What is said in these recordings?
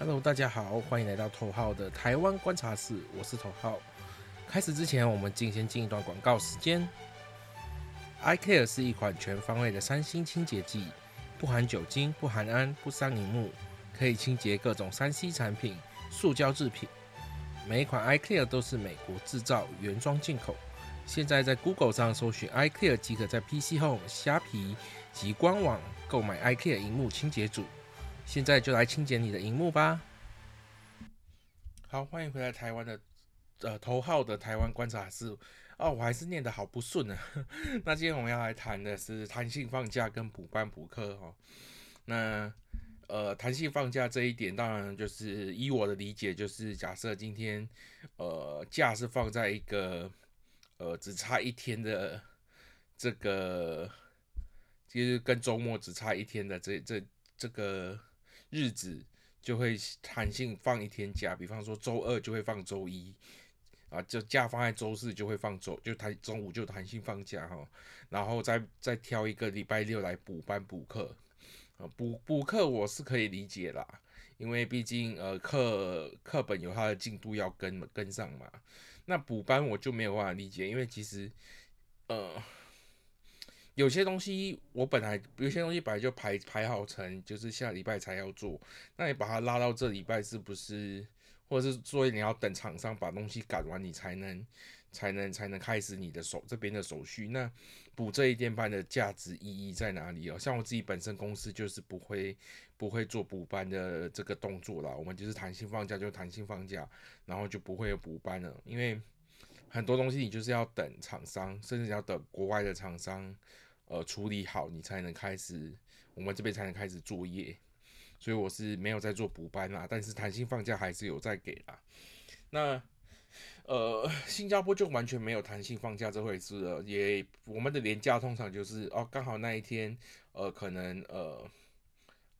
Hello，大家好，欢迎来到头号的台湾观察室，我是头号。开始之前，我们进先进一段广告时间。iCare 是一款全方位的三星清洁剂，不含酒精，不含氨，不伤荧幕，可以清洁各种三 C 产品、塑胶制品。每一款 iCare 都是美国制造，原装进口。现在在 Google 上搜寻 iCare，即可在 PCHome 虾皮及官网购买 iCare 荧幕清洁组。现在就来清洁你的荧幕吧。好，欢迎回来台湾的呃头号的台湾观察室。哦，我还是念得好不顺啊。那今天我们要来谈的是弹性放假跟补班补课哦。那呃，弹性放假这一点，当然就是依我的理解，就是假设今天呃假是放在一个呃只差一天的这个，就是跟周末只差一天的这这这个日子，就会弹性放一天假，比方说周二就会放周一。啊，就假放在周四就会放周，就弹中午就弹性放假哈，然后再再挑一个礼拜六来补班补课，啊补补课我是可以理解啦，因为毕竟呃课课本有它的进度要跟跟上嘛，那补班我就没有办法理解，因为其实呃有些东西我本来有些东西本来就排排好成就是下礼拜才要做，那你把它拉到这礼拜是不是？或者是所以你要等厂商把东西赶完，你才能才能才能开始你的手这边的手续。那补这一天班的价值意义在哪里哦？像我自己本身公司就是不会不会做补班的这个动作啦，我们就是弹性放假就弹性放假，然后就不会有补班了。因为很多东西你就是要等厂商，甚至要等国外的厂商呃处理好，你才能开始，我们这边才能开始作业。所以我是没有在做补班啦，但是弹性放假还是有在给啦。那呃，新加坡就完全没有弹性放假这回事了，也我们的年假通常就是哦，刚好那一天呃，可能呃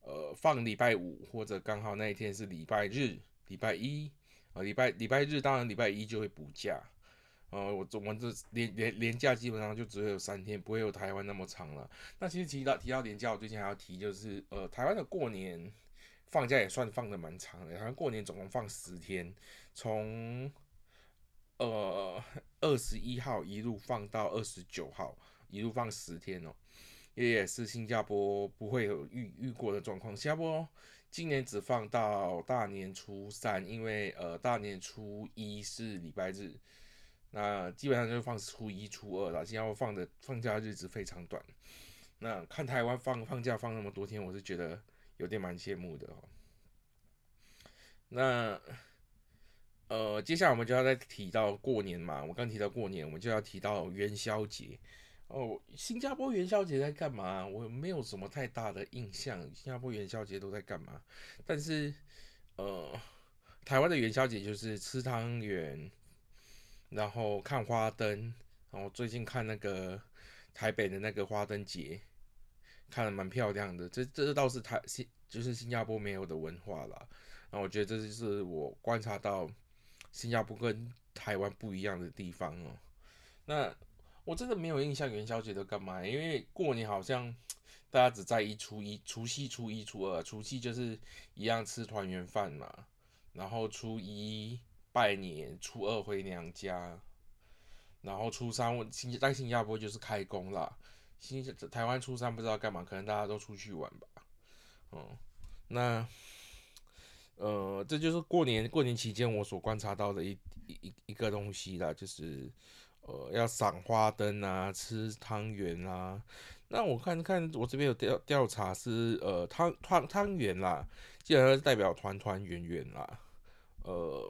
呃放礼拜五，或者刚好那一天是礼拜日、礼拜一啊，礼拜礼拜日当然礼拜一就会补假。呃，我我们这连连连假基本上就只有三天，不会有台湾那么长了。那其实提到提到连假，我最近还要提，就是呃，台湾的过年放假也算放的蛮长的，好像过年总共放十天，从呃二十一号一路放到二十九号，一路放十天哦，也也是新加坡不会有遇遇过的状况。新加坡今年只放到大年初三，因为呃大年初一是礼拜日。那基本上就放初一、初二了，新加坡放的放假日子非常短。那看台湾放放假放那么多天，我是觉得有点蛮羡慕的哦。那呃，接下来我们就要再提到过年嘛，我刚提到过年，我们就要提到元宵节哦。新加坡元宵节在干嘛？我没有什么太大的印象，新加坡元宵节都在干嘛？但是呃，台湾的元宵节就是吃汤圆。然后看花灯，然后最近看那个台北的那个花灯节，看的蛮漂亮的。这这倒是台新就是新加坡没有的文化啦。然后我觉得这就是我观察到新加坡跟台湾不一样的地方哦。那我真的没有印象元宵节都干嘛，因为过年好像大家只在意初一、除夕、初一、初二。除夕就是一样吃团圆饭嘛，然后初一。拜年，初二回娘家，然后初三新在新加坡就是开工啦。新台湾初三不知道干嘛，可能大家都出去玩吧。嗯，那呃，这就是过年过年期间我所观察到的一一一个东西啦，就是呃要赏花灯啊，吃汤圆啊。那我看看我这边有调调查是呃汤汤汤圆啦，基本上代表团团圆圆啦，呃。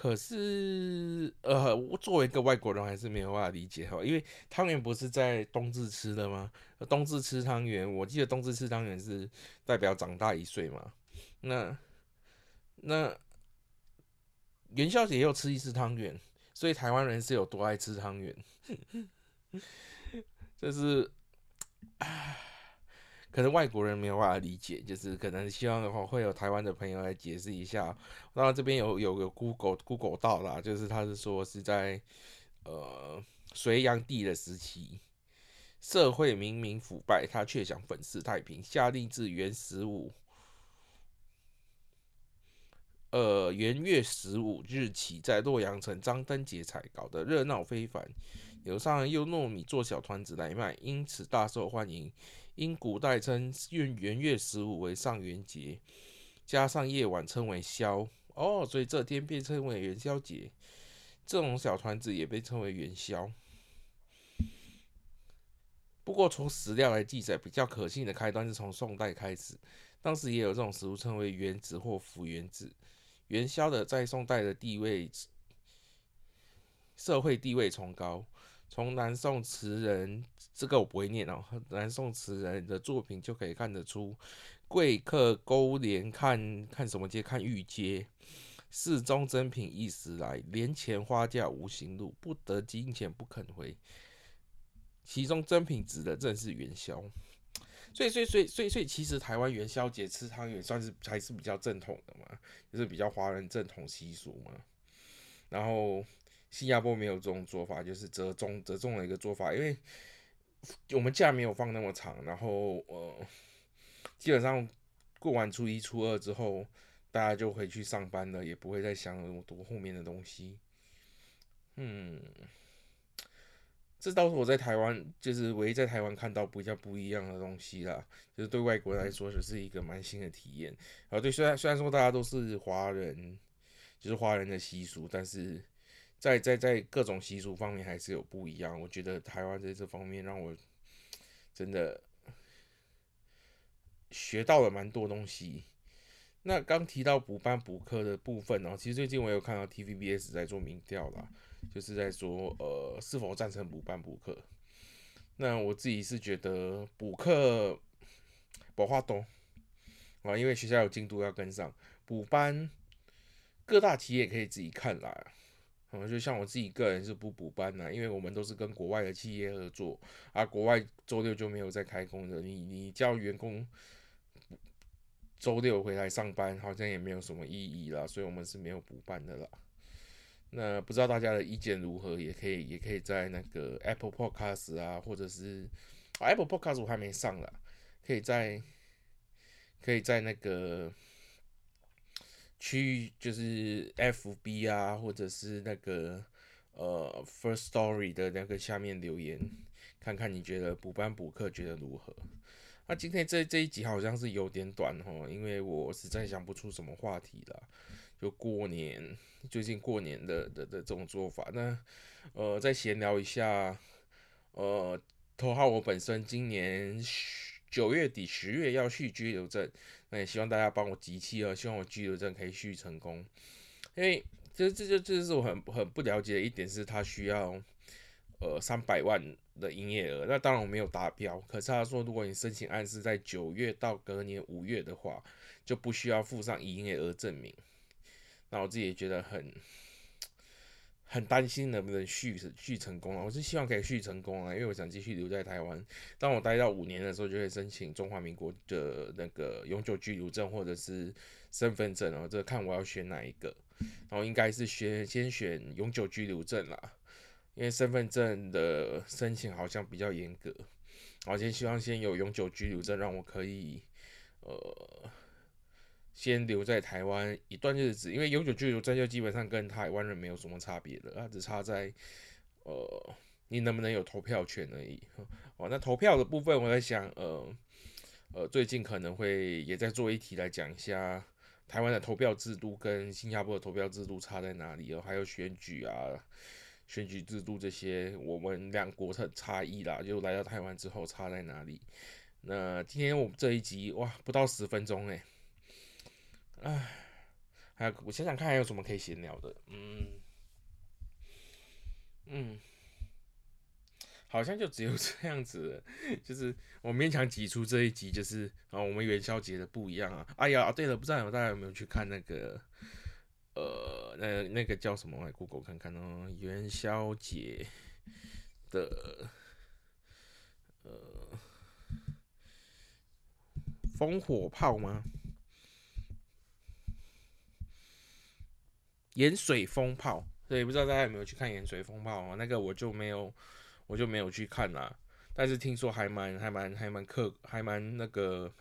可是，呃，我作为一个外国人，还是没有办法理解哈，因为汤圆不是在冬至吃的吗？冬至吃汤圆，我记得冬至吃汤圆是代表长大一岁嘛。那那元宵节又吃一次汤圆，所以台湾人是有多爱吃汤圆？就是，唉。可能外国人没有办法理解，就是可能希望的话会有台湾的朋友来解释一下。当然这边有有个 Google Google 到啦，就是他是说是在呃隋炀帝的时期，社会明明腐败，他却想粉饰太平，下令至元十五，呃元月十五日起在洛阳城张灯结彩，搞得热闹非凡。有上用糯米做小团子来卖，因此大受欢迎。因古代称元元月十五为上元节，加上夜晚称为宵哦，所以这天被称为元宵节。这种小团子也被称为元宵。不过从史料来记载，比较可信的开端是从宋代开始，当时也有这种食物称为元子或浮元子。元宵的在宋代的地位，社会地位崇高。从南宋词人，这个我不会念哦，南宋词人的作品就可以看得出，贵客勾连看看什么街？看玉阶。市中珍品一时来，连钱花价无行路，不得金钱不肯回。其中珍品指的正是元宵，所以所以所以所以所以其实台湾元宵节吃汤圆算是还是比较正统的嘛，就是比较华人正统习俗嘛，然后。新加坡没有这种做法，就是折中折中的一个做法，因为我们假没有放那么长，然后呃，基本上过完初一、初二之后，大家就回去上班了，也不会再想那么多后面的东西。嗯，这倒是我在台湾，就是唯一在台湾看到比较不一样的东西啦，就是对外国人来说，就是一个蛮新的体验。然后对，虽然虽然说大家都是华人，就是华人的习俗，但是。在在在各种习俗方面还是有不一样，我觉得台湾在这方面让我真的学到了蛮多东西。那刚提到补班补课的部分哦，其实最近我有看到 TVBS 在做民调啦，就是在说呃是否赞成补班补课。那我自己是觉得补课不话多啊，因为学校有进度要跟上，补班各大企业可以自己看啦。嗯，就像我自己个人是不补班呐，因为我们都是跟国外的企业合作，啊，国外周六就没有在开工的，你你叫员工周六回来上班，好像也没有什么意义啦，所以我们是没有补班的啦。那不知道大家的意见如何，也可以也可以在那个 Apple Podcast 啊，或者是 Apple Podcast 我还没上啦，可以在可以在那个。去就是 F B 啊，或者是那个呃 First Story 的那个下面留言，看看你觉得补班补课觉得如何？那今天这这一集好像是有点短哦，因为我实在想不出什么话题了。就过年，最近过年的的的这种做法，那呃再闲聊一下，呃，头号我本身今年九月底十月要续居留证。那也希望大家帮我集气哦，希望我居留证可以续成功。因为这这就这是我很很不了解的一点，是他需要呃三百万的营业额。那当然我没有达标，可是他说如果你申请案是在九月到隔年五月的话，就不需要附上营业额证明。那我自己也觉得很。很担心能不能续续成功啊！我是希望可以续成功啊，因为我想继续留在台湾。当我待到五年的时候，就会申请中华民国的那个永久居留证或者是身份证哦。这看我要选哪一个，然后应该是选先选永久居留证啦，因为身份证的申请好像比较严格。我先希望先有永久居留证，让我可以呃。先留在台湾一段日子，因为永久居留证就基本上跟台湾人没有什么差别的，它只差在呃你能不能有投票权而已。哦，那投票的部分，我在想，呃呃，最近可能会也在做一题来讲一下台湾的投票制度跟新加坡的投票制度差在哪里哦，还有选举啊、选举制度这些，我们两国的差异啦，就来到台湾之后差在哪里？那今天我们这一集哇，不到十分钟诶。唉，还有我想想看还有什么可以闲聊的，嗯嗯，好像就只有 这样子，就是我勉强挤出这一集，就是啊，我们元宵节的不一样啊。哎呀，对了，不知道大家有没有去看那个，呃，那那个叫什么？来 Google 看看哦，元宵节的，呃，烽火炮吗？盐水风炮，对，不知道大家有没有去看盐水风炮啊？那个我就没有，我就没有去看啦。但是听说还蛮、还蛮、还蛮客，还蛮那个，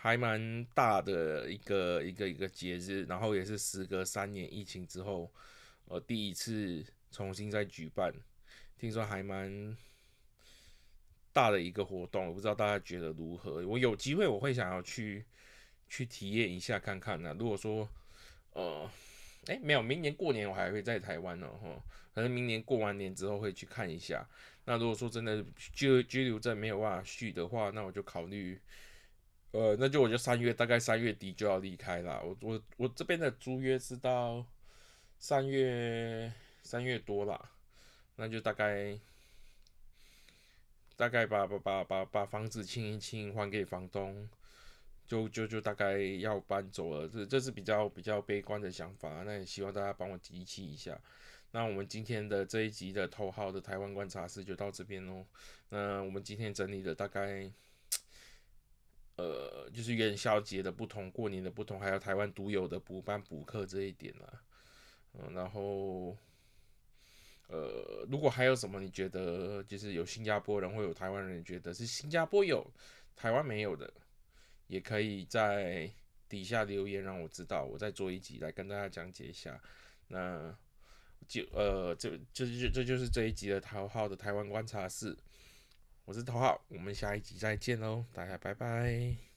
还蛮大的一个一个一个节日，然后也是时隔三年疫情之后，呃，第一次重新再举办，听说还蛮大的一个活动，我不知道大家觉得如何？我有机会我会想要去去体验一下看看呢。如果说，呃，哎，没有，明年过年我还会在台湾呢，哈，可能明年过完年之后会去看一下。那如果说真的居居留证没有办法续的话，那我就考虑，呃，那就我就三月大概三月底就要离开了。我我我这边的租约是到三月三月多啦，那就大概大概把把把把把房子清一清，还给房东，就就就大概要搬走了。这这是比较比较悲观的想法，那也希望大家帮我集气一下。那我们今天的这一集的头号的台湾观察室就到这边喽。那我们今天整理的大概，呃，就是元宵节的不同、过年的不同，还有台湾独有的补班补课这一点啦。嗯，然后，呃，如果还有什么你觉得就是有新加坡人或有台湾人觉得是新加坡有台湾没有的，也可以在底下留言让我知道，我再做一集来跟大家讲解一下。那。就呃，这这就这就是这一集的头号的台湾观察室，我是头号，我们下一集再见喽，大家拜拜。